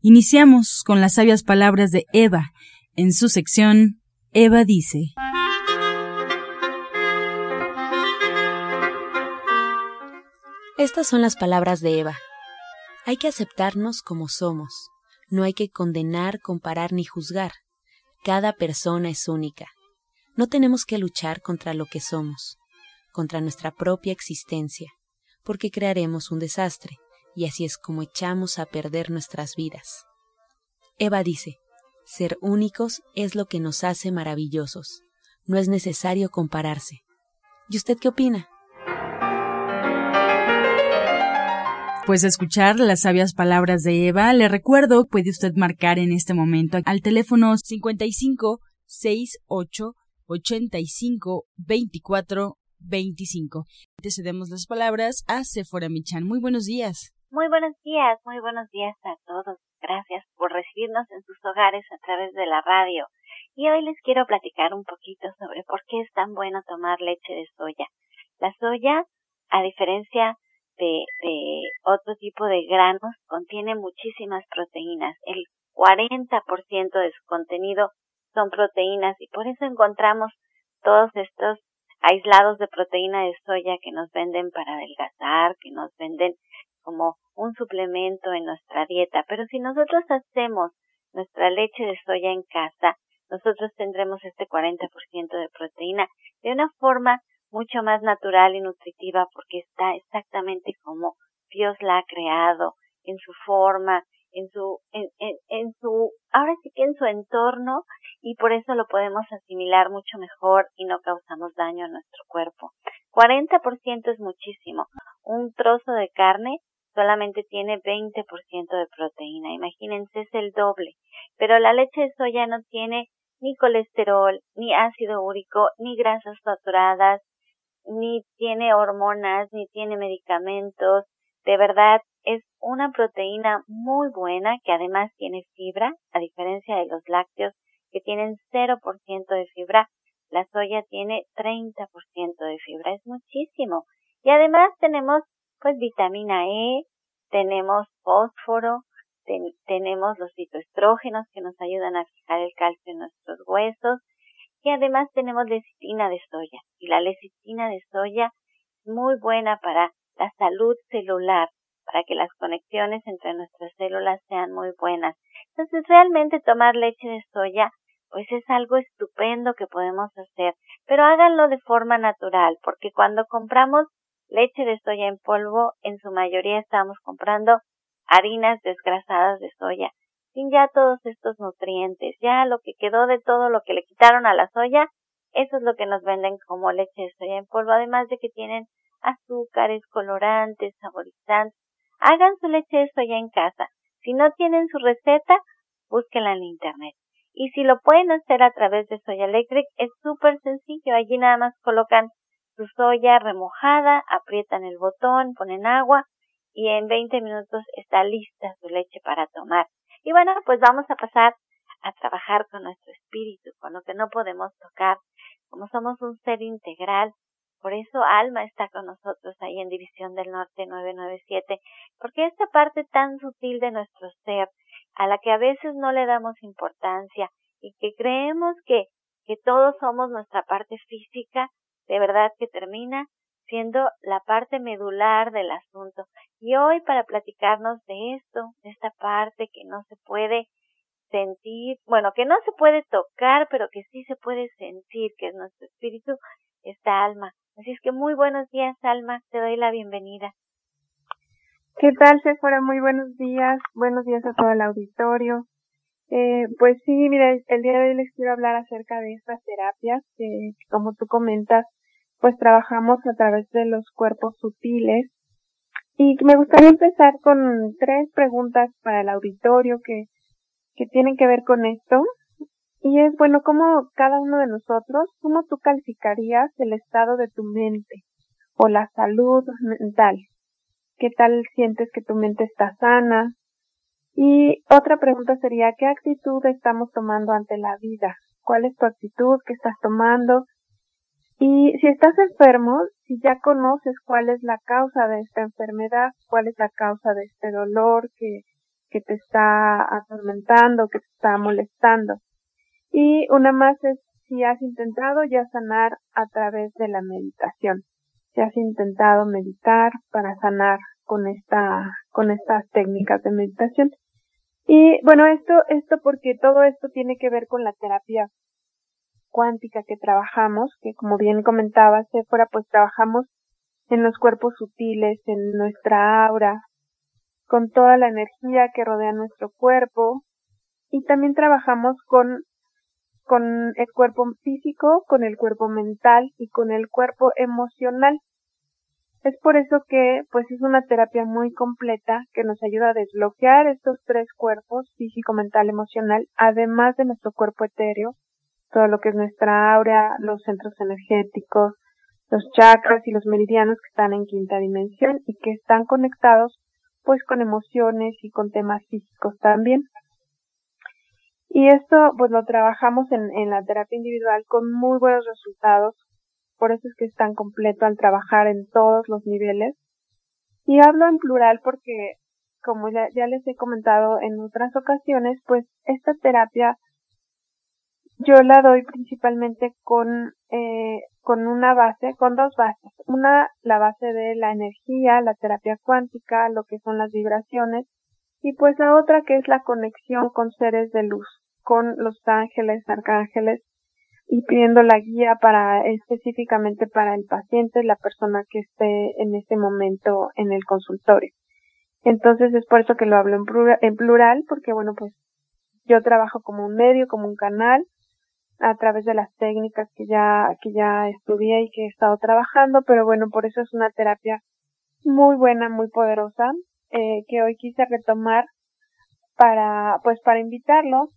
Iniciamos con las sabias palabras de Eva. En su sección, Eva dice. Estas son las palabras de Eva. Hay que aceptarnos como somos. No hay que condenar, comparar ni juzgar. Cada persona es única. No tenemos que luchar contra lo que somos, contra nuestra propia existencia, porque crearemos un desastre y así es como echamos a perder nuestras vidas. Eva dice, ser únicos es lo que nos hace maravillosos. No es necesario compararse. ¿Y usted qué opina? Pues escuchar las sabias palabras de Eva, le recuerdo, puede usted marcar en este momento al teléfono 55 68 85 24 25. Te cedemos las palabras a Sephora Michan. Muy buenos días. Muy buenos días, muy buenos días a todos. Gracias por recibirnos en sus hogares a través de la radio. Y hoy les quiero platicar un poquito sobre por qué es tan bueno tomar leche de soya. La soya, a diferencia de, de otro tipo de granos, contiene muchísimas proteínas. El 40% de su contenido son proteínas y por eso encontramos todos estos aislados de proteína de soya que nos venden para adelgazar, que nos venden como un suplemento en nuestra dieta, pero si nosotros hacemos nuestra leche de soya en casa, nosotros tendremos este 40% de proteína de una forma mucho más natural y nutritiva porque está exactamente como Dios la ha creado, en su forma, en su, en, en, en su, ahora sí que en su entorno y por eso lo podemos asimilar mucho mejor y no causamos daño a nuestro cuerpo. 40% es muchísimo. Un trozo de carne solamente tiene 20% de proteína. Imagínense, es el doble. Pero la leche de soya no tiene ni colesterol, ni ácido úrico, ni grasas saturadas, ni tiene hormonas, ni tiene medicamentos. De verdad, es una proteína muy buena que además tiene fibra, a diferencia de los lácteos que tienen 0% de fibra. La soya tiene 30% de fibra, es muchísimo. Y además tenemos pues vitamina E, tenemos fósforo, tenemos los fitoestrógenos que nos ayudan a fijar el calcio en nuestros huesos y además tenemos lecitina de soya. Y la lecitina de soya es muy buena para la salud celular, para que las conexiones entre nuestras células sean muy buenas. Entonces realmente tomar leche de soya pues es algo estupendo que podemos hacer, pero háganlo de forma natural, porque cuando compramos leche de soya en polvo, en su mayoría estamos comprando harinas desgrasadas de soya, sin ya todos estos nutrientes, ya lo que quedó de todo lo que le quitaron a la soya, eso es lo que nos venden como leche de soya en polvo, además de que tienen azúcares, colorantes, saborizantes. Hagan su leche de soya en casa. Si no tienen su receta, búsquenla en internet. Y si lo pueden hacer a través de Soya Electric, es súper sencillo. Allí nada más colocan su soya remojada, aprietan el botón, ponen agua y en 20 minutos está lista su leche para tomar. Y bueno, pues vamos a pasar a trabajar con nuestro espíritu, con lo que no podemos tocar. Como somos un ser integral, por eso Alma está con nosotros ahí en División del Norte 997, porque esta parte tan sutil de nuestro ser, a la que a veces no le damos importancia y que creemos que, que todos somos nuestra parte física, de verdad que termina siendo la parte medular del asunto. Y hoy para platicarnos de esto, de esta parte que no se puede sentir, bueno, que no se puede tocar, pero que sí se puede sentir, que es nuestro espíritu, esta alma. Así es que muy buenos días, Alma, te doy la bienvenida. ¿Qué tal, Sephora? Muy buenos días. Buenos días a todo el auditorio. Eh, pues sí, mira, el día de hoy les quiero hablar acerca de estas terapias que, como tú comentas, pues trabajamos a través de los cuerpos sutiles. Y me gustaría empezar con tres preguntas para el auditorio que, que tienen que ver con esto. y es bueno como cada uno de nosotros, ¿cómo tú calificarías el estado de tu mente o la salud mental? ¿Qué tal sientes que tu mente está sana? Y otra pregunta sería, ¿qué actitud estamos tomando ante la vida? ¿Cuál es tu actitud que estás tomando? Y si estás enfermo, si ya conoces cuál es la causa de esta enfermedad, cuál es la causa de este dolor que, que te está atormentando, que te está molestando. Y una más es si has intentado ya sanar a través de la meditación. Si has intentado meditar para sanar con esta, con estas técnicas de meditación. Y bueno, esto, esto porque todo esto tiene que ver con la terapia cuántica que trabajamos, que como bien comentaba fuera pues trabajamos en los cuerpos sutiles, en nuestra aura, con toda la energía que rodea nuestro cuerpo, y también trabajamos con con el cuerpo físico, con el cuerpo mental y con el cuerpo emocional. Es por eso que pues es una terapia muy completa que nos ayuda a desbloquear estos tres cuerpos, físico, mental, emocional, además de nuestro cuerpo etéreo, todo lo que es nuestra aura, los centros energéticos, los chakras y los meridianos que están en quinta dimensión y que están conectados pues con emociones y con temas físicos también. Y esto pues lo trabajamos en, en la terapia individual con muy buenos resultados, por eso es que es tan completo al trabajar en todos los niveles. Y hablo en plural porque, como ya, ya les he comentado en otras ocasiones, pues esta terapia yo la doy principalmente con, eh, con una base, con dos bases. Una, la base de la energía, la terapia cuántica, lo que son las vibraciones, y pues la otra que es la conexión con seres de luz, con los ángeles, arcángeles, y pidiendo la guía para específicamente para el paciente, la persona que esté en ese momento en el consultorio. Entonces es por eso que lo hablo en plural, en plural porque bueno, pues yo trabajo como un medio, como un canal, a través de las técnicas que ya, que ya estudié y que he estado trabajando, pero bueno, por eso es una terapia muy buena, muy poderosa, eh, que hoy quise retomar para, pues para invitarlos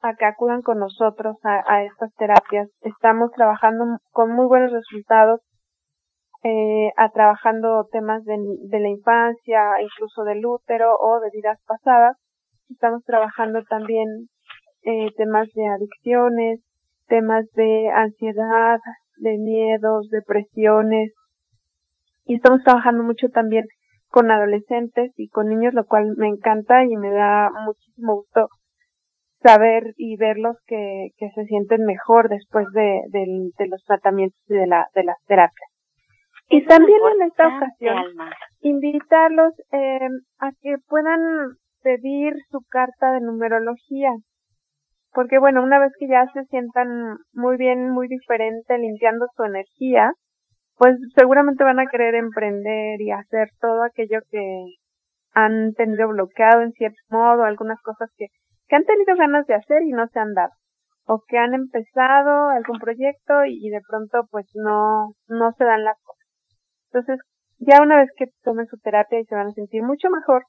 a que acudan con nosotros a, estas terapias. Estamos trabajando con muy buenos resultados, eh, a trabajando temas de, de la infancia, incluso del útero o de vidas pasadas. Estamos trabajando también eh, temas de adicciones, temas de ansiedad, de miedos, depresiones. Y estamos trabajando mucho también con adolescentes y con niños, lo cual me encanta y me da muchísimo gusto saber y verlos que, que se sienten mejor después de, de, los tratamientos y de, la, de las terapias. Y también en esta ocasión, invitarlos eh, a que puedan pedir su carta de numerología. Porque bueno, una vez que ya se sientan muy bien, muy diferente, limpiando su energía, pues seguramente van a querer emprender y hacer todo aquello que han tenido bloqueado en cierto modo, algunas cosas que, que han tenido ganas de hacer y no se han dado o que han empezado algún proyecto y, de pronto pues no no se dan las cosas. Entonces, ya una vez que tomen su terapia y se van a sentir mucho mejor,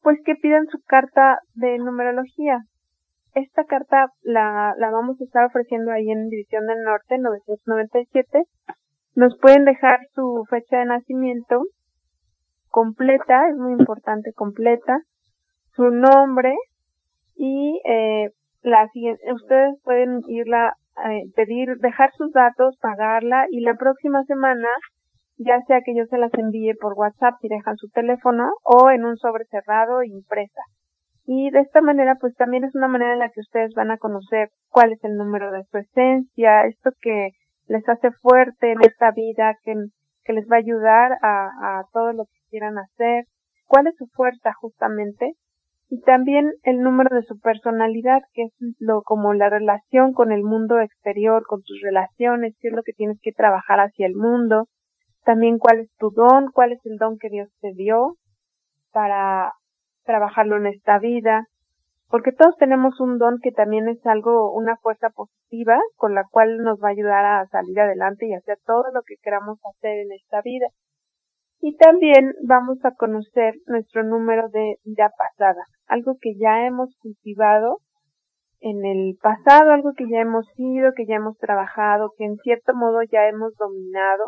pues que pidan su carta de numerología. Esta carta la, la vamos a estar ofreciendo ahí en División del Norte 997. Nos pueden dejar su fecha de nacimiento completa, es muy importante completa, su nombre, y eh, la siguiente, ustedes pueden irla eh, pedir, dejar sus datos, pagarla y la próxima semana, ya sea que yo se las envíe por WhatsApp y dejan su teléfono o en un sobre cerrado impresa. Y de esta manera, pues también es una manera en la que ustedes van a conocer cuál es el número de su esencia, esto que les hace fuerte en esta vida, que, que les va a ayudar a, a todo lo que quieran hacer, cuál es su fuerza justamente y también el número de su personalidad, que es lo como la relación con el mundo exterior, con tus relaciones, qué es lo que tienes que trabajar hacia el mundo, también cuál es tu don, cuál es el don que Dios te dio para trabajarlo en esta vida, porque todos tenemos un don que también es algo, una fuerza positiva con la cual nos va a ayudar a salir adelante y hacer todo lo que queramos hacer en esta vida. Y también vamos a conocer nuestro número de vida pasada, algo que ya hemos cultivado en el pasado, algo que ya hemos sido, que ya hemos trabajado, que en cierto modo ya hemos dominado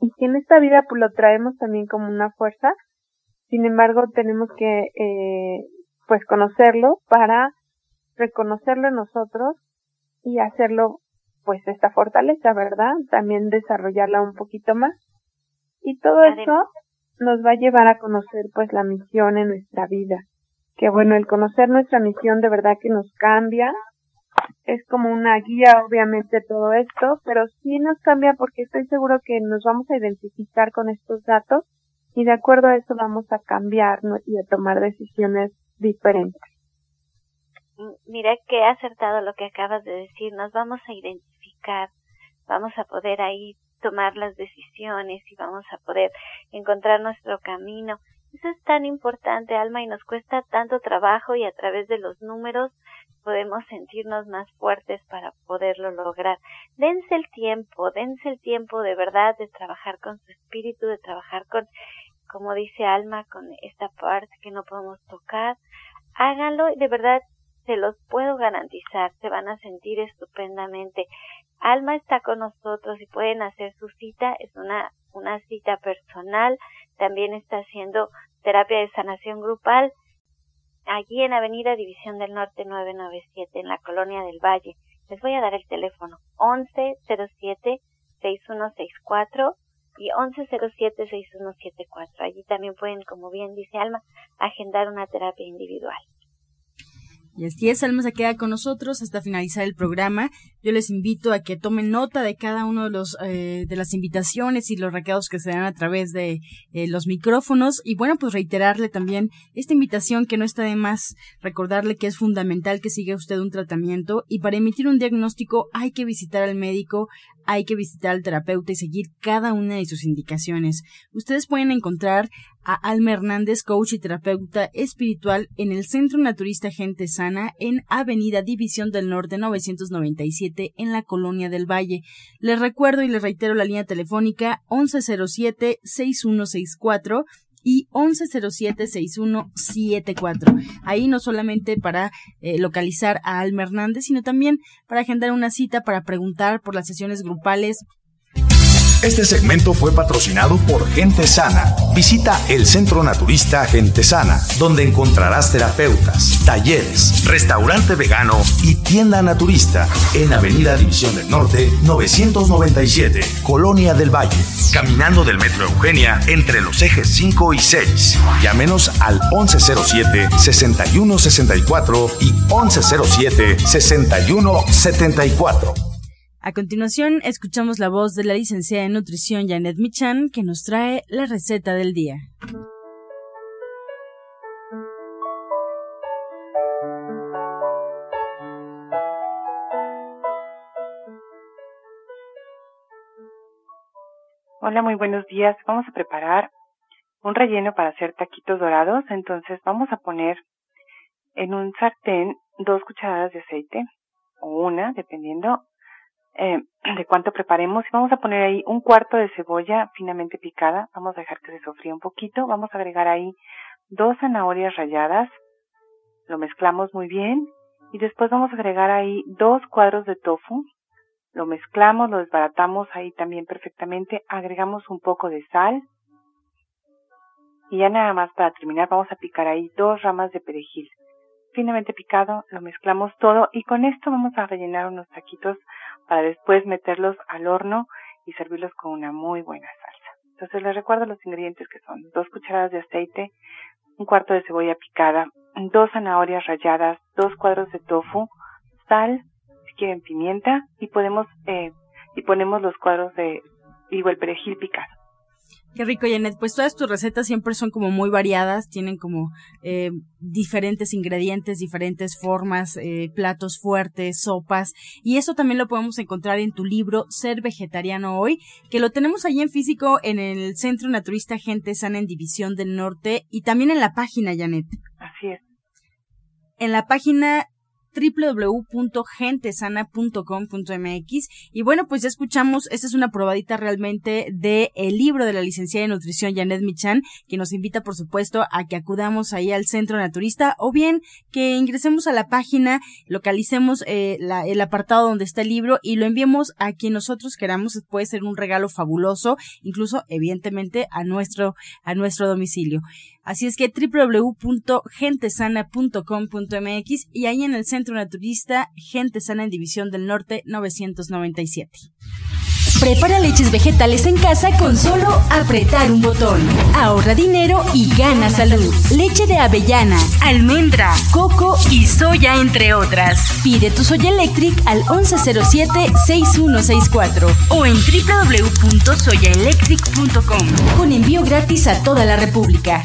y que en esta vida pues lo traemos también como una fuerza. Sin embargo, tenemos que eh, pues conocerlo para reconocerlo en nosotros y hacerlo pues esta fortaleza, ¿verdad? También desarrollarla un poquito más. Y todo eso nos va a llevar a conocer pues la misión en nuestra vida. Que bueno, el conocer nuestra misión de verdad que nos cambia. Es como una guía obviamente todo esto, pero sí nos cambia porque estoy seguro que nos vamos a identificar con estos datos y de acuerdo a eso vamos a cambiar y a tomar decisiones diferentes. Mira qué acertado lo que acabas de decir, nos vamos a identificar, vamos a poder ahí tomar las decisiones y vamos a poder encontrar nuestro camino. Eso es tan importante, Alma, y nos cuesta tanto trabajo y a través de los números podemos sentirnos más fuertes para poderlo lograr. Dense el tiempo, dense el tiempo de verdad de trabajar con su espíritu, de trabajar con, como dice Alma, con esta parte que no podemos tocar. Háganlo y de verdad se los puedo garantizar, se van a sentir estupendamente. Alma está con nosotros y pueden hacer su cita, es una, una cita personal, también está haciendo terapia de sanación grupal allí en Avenida División del Norte 997 en la Colonia del Valle. Les voy a dar el teléfono 1107 6164 y 1107 6174. Allí también pueden, como bien dice Alma, agendar una terapia individual. Y así es, Alma se queda con nosotros hasta finalizar el programa. Yo les invito a que tomen nota de cada uno de los eh, de las invitaciones y los recados que se dan a través de eh, los micrófonos y bueno, pues reiterarle también esta invitación que no está de más recordarle que es fundamental que siga usted un tratamiento y para emitir un diagnóstico hay que visitar al médico, hay que visitar al terapeuta y seguir cada una de sus indicaciones. Ustedes pueden encontrar a Alma Hernández, coach y terapeuta espiritual en el Centro Naturista Gente Sana en Avenida División del Norte 997 en la Colonia del Valle. Les recuerdo y les reitero la línea telefónica 1107-6164 y 1107-6174. Ahí no solamente para eh, localizar a Alma Hernández, sino también para agendar una cita para preguntar por las sesiones grupales este segmento fue patrocinado por Gente Sana. Visita el Centro Naturista Gente Sana, donde encontrarás terapeutas, talleres, restaurante vegano y tienda naturista en Avenida División del Norte 997, Colonia del Valle, caminando del Metro Eugenia entre los ejes 5 y 6. Llámenos al 1107-6164 y 1107-6174. A continuación, escuchamos la voz de la licenciada en nutrición Janet Michan, que nos trae la receta del día. Hola, muy buenos días. Vamos a preparar un relleno para hacer taquitos dorados. Entonces vamos a poner en un sartén dos cucharadas de aceite o una, dependiendo eh, de cuánto preparemos. Vamos a poner ahí un cuarto de cebolla finamente picada. Vamos a dejar que se sofría un poquito. Vamos a agregar ahí dos zanahorias ralladas. Lo mezclamos muy bien. Y después vamos a agregar ahí dos cuadros de tofu. Lo mezclamos, lo desbaratamos ahí también perfectamente. Agregamos un poco de sal. Y ya nada más para terminar vamos a picar ahí dos ramas de perejil finamente picado, lo mezclamos todo y con esto vamos a rellenar unos taquitos para después meterlos al horno y servirlos con una muy buena salsa. Entonces les recuerdo los ingredientes que son dos cucharadas de aceite, un cuarto de cebolla picada, dos zanahorias ralladas, dos cuadros de tofu, sal, si quieren pimienta y podemos eh, y ponemos los cuadros de digo el perejil picado. Qué rico, Janet. Pues todas tus recetas siempre son como muy variadas, tienen como eh, diferentes ingredientes, diferentes formas, eh, platos fuertes, sopas, y eso también lo podemos encontrar en tu libro Ser Vegetariano Hoy, que lo tenemos ahí en físico en el Centro Naturista Gente Sana en División del Norte y también en la página, Janet. Así es. En la página www.gentesana.com.mx y bueno, pues ya escuchamos, esta es una probadita realmente de el libro de la licenciada en nutrición Janet Michan, que nos invita por supuesto a que acudamos ahí al centro naturista o bien que ingresemos a la página, localicemos eh, el apartado donde está el libro y lo enviemos a quien nosotros queramos, puede ser un regalo fabuloso, incluso evidentemente a nuestro a nuestro domicilio. Así es que www.gentesana.com.mx y ahí en el Centro Naturista Gente Sana en División del Norte 997. Prepara leches vegetales en casa con solo apretar un botón. Ahorra dinero y gana salud. Leche de avellana, almendra, coco y soya, entre otras. Pide tu Soya Electric al 1107-6164 o en www.soyaelectric.com con envío gratis a toda la República.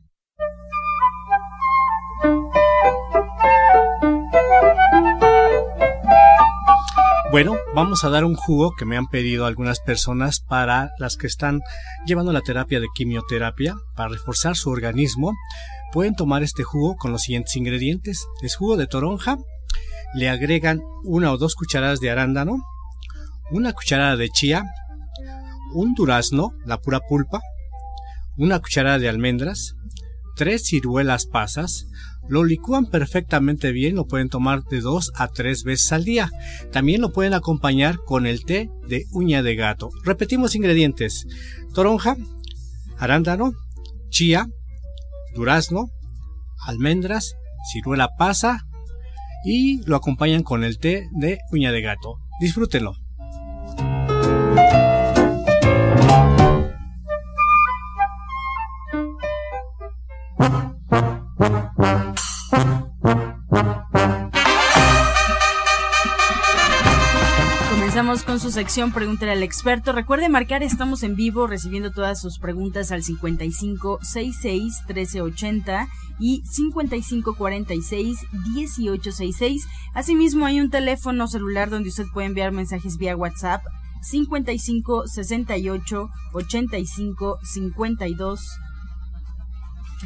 Bueno, vamos a dar un jugo que me han pedido algunas personas para las que están llevando la terapia de quimioterapia para reforzar su organismo. Pueden tomar este jugo con los siguientes ingredientes. Es jugo de toronja, le agregan una o dos cucharadas de arándano, una cucharada de chía, un durazno, la pura pulpa, una cucharada de almendras, tres ciruelas pasas, lo licúan perfectamente bien, lo pueden tomar de dos a tres veces al día. También lo pueden acompañar con el té de uña de gato. Repetimos ingredientes. Toronja, arándano, chía, durazno, almendras, ciruela pasa y lo acompañan con el té de uña de gato. Disfrútenlo. Con su sección Pregúntale al experto. Recuerde marcar, estamos en vivo recibiendo todas sus preguntas al 55 66 1380 y 55 46 1866. Asimismo, hay un teléfono celular donde usted puede enviar mensajes vía WhatsApp 55 68 85 52.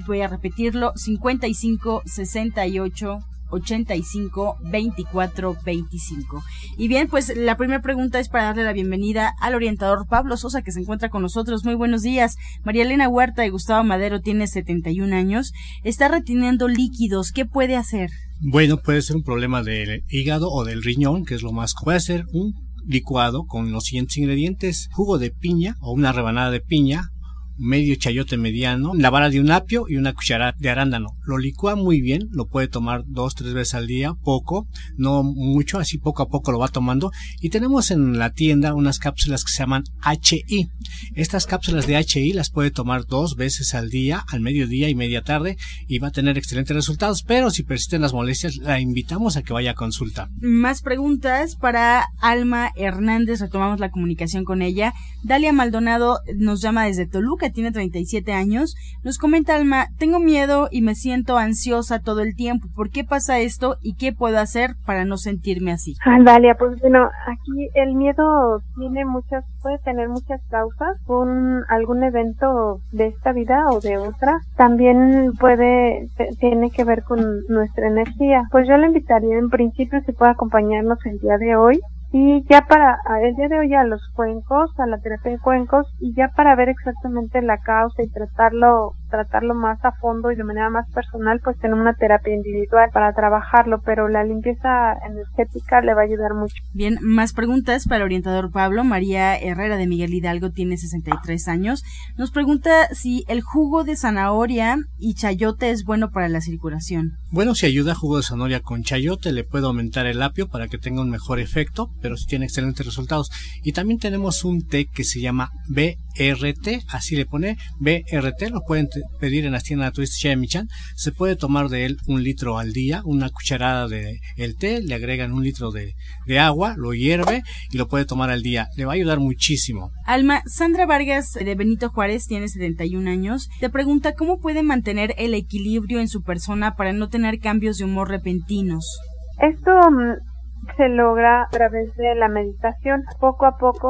Voy a repetirlo: 55 68 85 24 25. Y bien, pues la primera pregunta es para darle la bienvenida al orientador Pablo Sosa que se encuentra con nosotros. Muy buenos días. María Elena Huerta y Gustavo Madero tiene 71 años. Está reteniendo líquidos. ¿Qué puede hacer? Bueno, puede ser un problema del hígado o del riñón, que es lo más. Puede ser un licuado con los siguientes ingredientes: jugo de piña o una rebanada de piña, medio chayote mediano, la vara de un apio y una cucharada de arándano. Lo licúa muy bien, lo puede tomar dos, tres veces al día, poco, no mucho, así poco a poco lo va tomando. Y tenemos en la tienda unas cápsulas que se llaman HI. Estas cápsulas de HI las puede tomar dos veces al día, al mediodía y media tarde, y va a tener excelentes resultados. Pero si persisten las molestias, la invitamos a que vaya a consulta. Más preguntas para Alma Hernández, retomamos la comunicación con ella. Dalia Maldonado nos llama desde Toluca tiene 37 años, nos comenta Alma, tengo miedo y me siento ansiosa todo el tiempo. ¿Por qué pasa esto y qué puedo hacer para no sentirme así? Ah, pues bueno, aquí el miedo tiene muchas, puede tener muchas causas, un algún evento de esta vida o de otra. También puede, tiene que ver con nuestra energía. Pues yo le invitaría en principio si puede acompañarnos el día de hoy y ya para el día de hoy a los cuencos, a la terapia de cuencos y ya para ver exactamente la causa y tratarlo tratarlo más a fondo y de manera más personal, pues tenemos una terapia individual para trabajarlo, pero la limpieza energética le va a ayudar mucho. Bien, más preguntas para el orientador Pablo. María Herrera de Miguel Hidalgo tiene 63 años. Nos pregunta si el jugo de zanahoria y chayote es bueno para la circulación. Bueno, si ayuda jugo de zanahoria con chayote, le puede aumentar el apio para que tenga un mejor efecto, pero si tiene excelentes resultados. Y también tenemos un té que se llama B BRT, así le pone BRT, lo pueden pedir en las tiendas naturistas Chemichan. Se puede tomar de él un litro al día, una cucharada de el té, le agregan un litro de, de agua, lo hierve y lo puede tomar al día. Le va a ayudar muchísimo. Alma, Sandra Vargas de Benito Juárez tiene 71 años. Te pregunta cómo puede mantener el equilibrio en su persona para no tener cambios de humor repentinos. Esto mm, se logra a través de la meditación, poco a poco,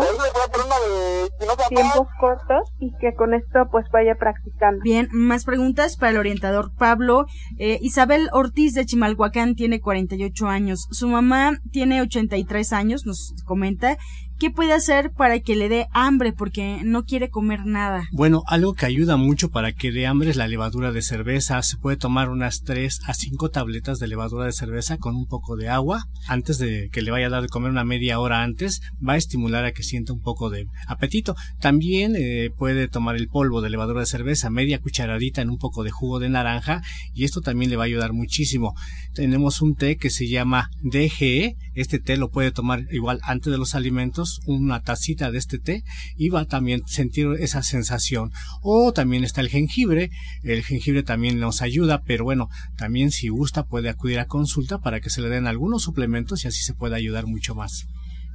tiempos cortos y que con esto pues vaya practicando. Bien, más preguntas para el orientador Pablo. Eh, Isabel Ortiz de Chimalhuacán tiene 48 años. Su mamá tiene 83 años, nos comenta, ¿Qué puede hacer para que le dé hambre porque no quiere comer nada? Bueno, algo que ayuda mucho para que dé hambre es la levadura de cerveza. Se puede tomar unas 3 a 5 tabletas de levadura de cerveza con un poco de agua antes de que le vaya a dar de comer una media hora antes. Va a estimular a que sienta un poco de apetito. También eh, puede tomar el polvo de levadura de cerveza, media cucharadita en un poco de jugo de naranja y esto también le va a ayudar muchísimo. Tenemos un té que se llama DGE. Este té lo puede tomar igual antes de los alimentos una tacita de este té y va a también sentir esa sensación. O también está el jengibre, el jengibre también nos ayuda, pero bueno, también si gusta puede acudir a consulta para que se le den algunos suplementos y así se pueda ayudar mucho más.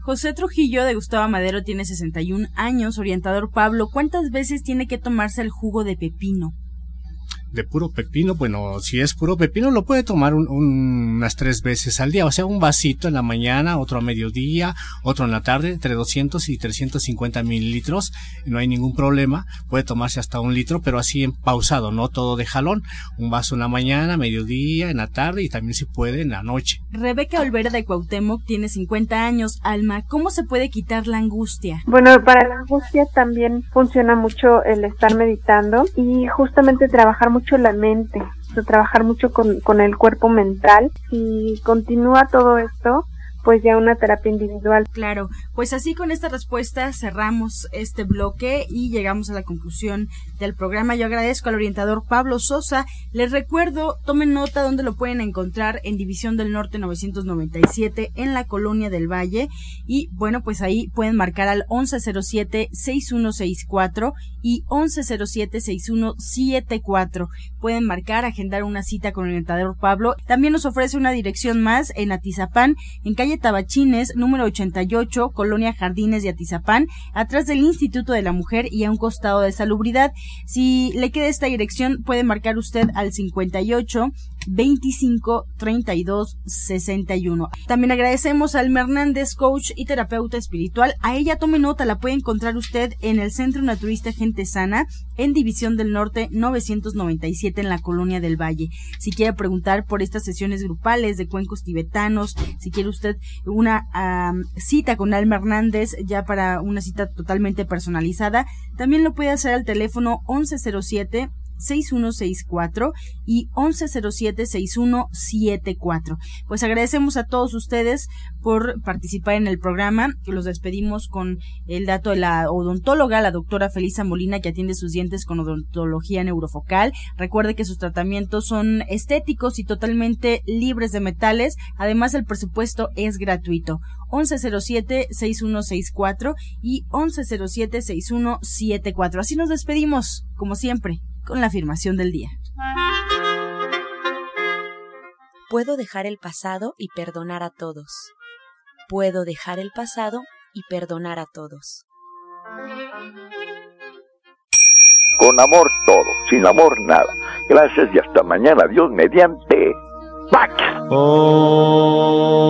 José Trujillo de Gustavo Madero tiene 61 años, orientador Pablo, ¿cuántas veces tiene que tomarse el jugo de pepino? De puro pepino, bueno, si es puro pepino lo puede tomar unas tres veces al día, o sea, un vasito en la mañana, otro a mediodía, otro en la tarde, entre 200 y 350 mililitros, no hay ningún problema, puede tomarse hasta un litro, pero así en pausado, no todo de jalón, un vaso en la mañana, mediodía, en la tarde y también si puede en la noche. Rebeca Olvera de Cuauhtémoc tiene 50 años, Alma, ¿cómo se puede quitar la angustia? Bueno, para la angustia también funciona mucho el estar meditando y justamente trabajar mucho la mente, trabajar mucho con, con el cuerpo mental y continúa todo esto pues ya una terapia individual. Claro, pues así con esta respuesta cerramos este bloque y llegamos a la conclusión del programa. Yo agradezco al orientador Pablo Sosa. Les recuerdo, tomen nota donde lo pueden encontrar en División del Norte 997 en la Colonia del Valle y bueno, pues ahí pueden marcar al 1107-6164 y 1107-6174. Pueden marcar, agendar una cita con el orientador Pablo. También nos ofrece una dirección más en Atizapán, en calle Tabachines, número 88, Colonia Jardines de Atizapán, atrás del Instituto de la Mujer y a un costado de Salubridad. Si le queda esta dirección, puede marcar usted al 58 25 32 61. También agradecemos al Hernández, coach y terapeuta espiritual. A ella tome nota, la puede encontrar usted en el Centro Naturista Gente Sana, en División del Norte 997 en la Colonia del Valle. Si quiere preguntar por estas sesiones grupales de cuencos tibetanos, si quiere usted una cita con Alma Hernández ya para una cita totalmente personalizada, también lo puede hacer al teléfono 1107 6164 y 1107-6174. Pues agradecemos a todos ustedes por participar en el programa. Los despedimos con el dato de la odontóloga, la doctora Felisa Molina, que atiende sus dientes con odontología neurofocal. Recuerde que sus tratamientos son estéticos y totalmente libres de metales. Además, el presupuesto es gratuito. 1107-6164 y 1107-6174. Así nos despedimos, como siempre con la afirmación del día. Puedo dejar el pasado y perdonar a todos. Puedo dejar el pasado y perdonar a todos. Con amor todo, sin amor nada. Gracias y hasta mañana. Dios mediante. ¡Pax! Oh.